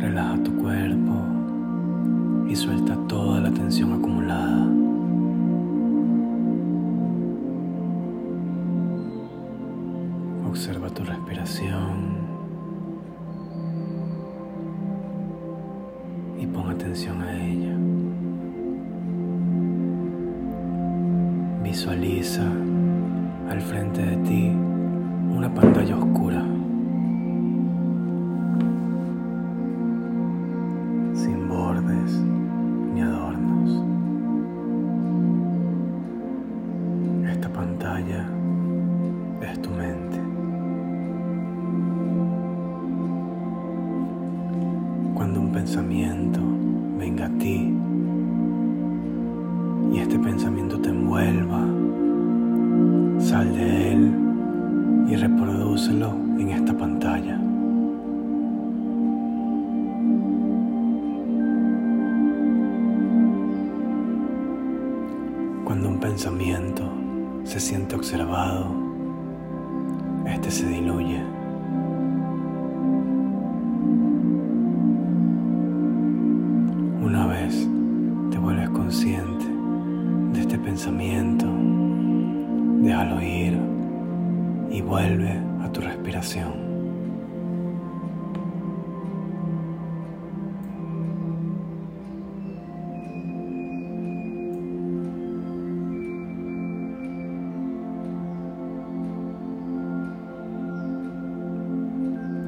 Relaja tu cuerpo y suelta toda la tensión acumulada. Observa tu respiración y pon atención a ella. Visualiza al frente de ti una pantalla oscura. A ti y este pensamiento te envuelva, sal de él y reprodúcelo en esta pantalla. Cuando un pensamiento se siente observado, este se diluye. Pensamiento, déjalo ir y vuelve a tu respiración.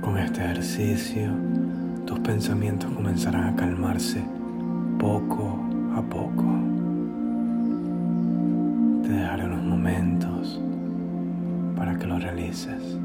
Con este ejercicio, tus pensamientos comenzarán a calmarse poco a poco. Momentos para que lo realices.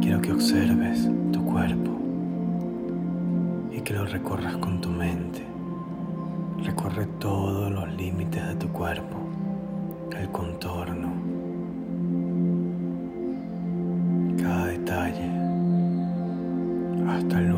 Quiero que observes tu cuerpo y que lo recorras con tu mente. Recorre todos los límites de tu cuerpo, el contorno, cada detalle, hasta el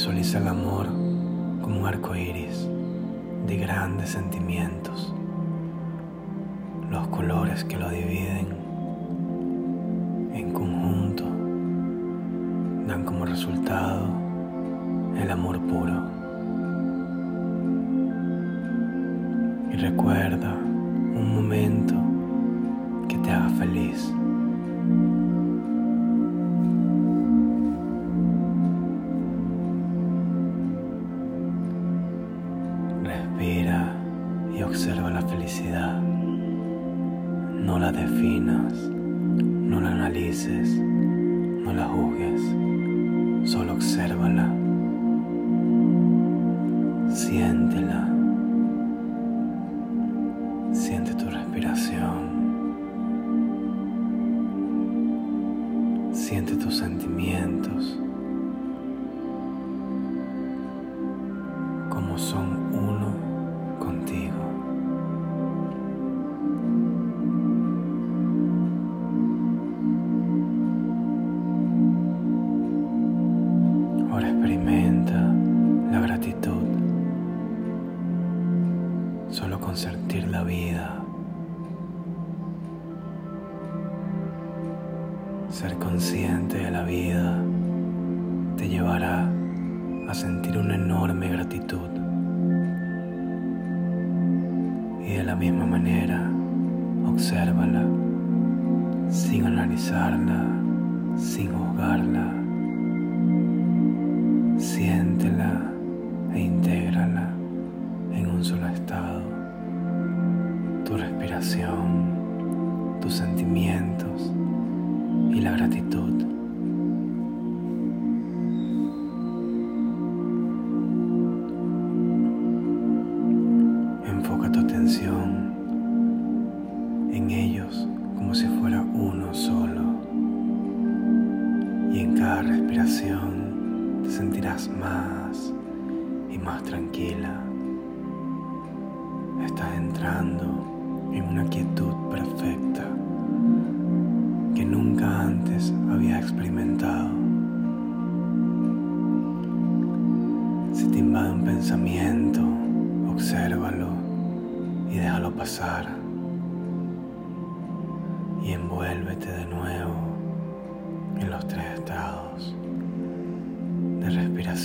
Visualiza el amor como un arco iris de grandes sentimientos. Los colores que lo dividen en conjunto dan como resultado el amor puro. Y recuerda un momento la definas, no la analices, no la juzgues, solo obsérvala. Siéntela. Siente tu respiración. Siente tus sentimientos. Con la vida. Ser consciente de la vida te llevará a sentir una enorme gratitud. Y de la misma manera, obsérvala sin analizarla, sin juzgarla. Te sentirás más y más tranquila. Estás entrando en una quietud perfecta que nunca antes había experimentado. Si te invade un pensamiento, obsérvalo y déjalo pasar. Y envuélvete de nuevo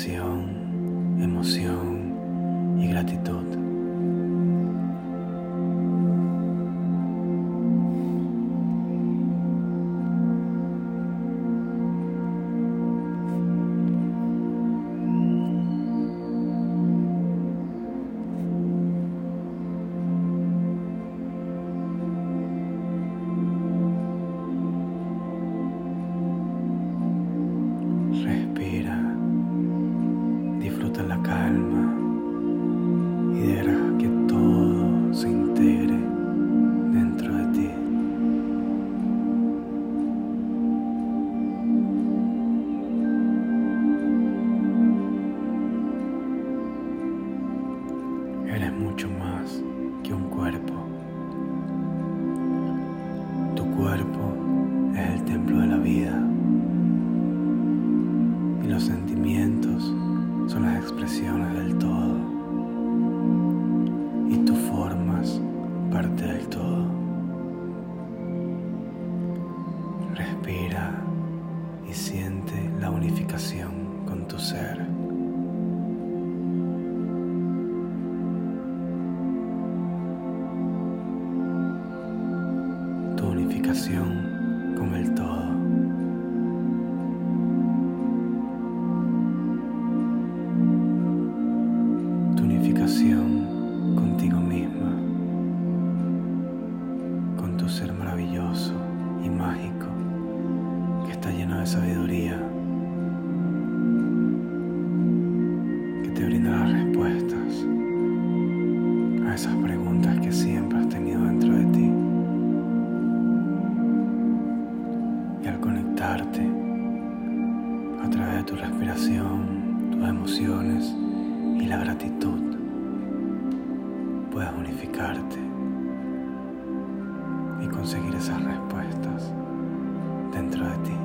respiración, emoción y gratitud. Eres mucho más que un cuerpo. Tu cuerpo con el todo. tu unificación contigo misma, con tu ser maravilloso y mágico que está lleno de sabiduría, respuestas dentro de ti.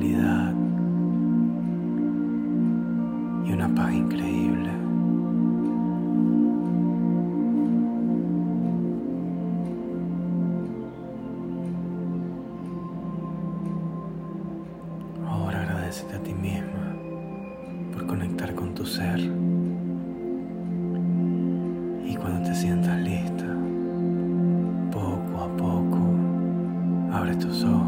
ti misma por conectar con tu ser. Y cuando te sientas lista, poco a poco, abre tus ojos,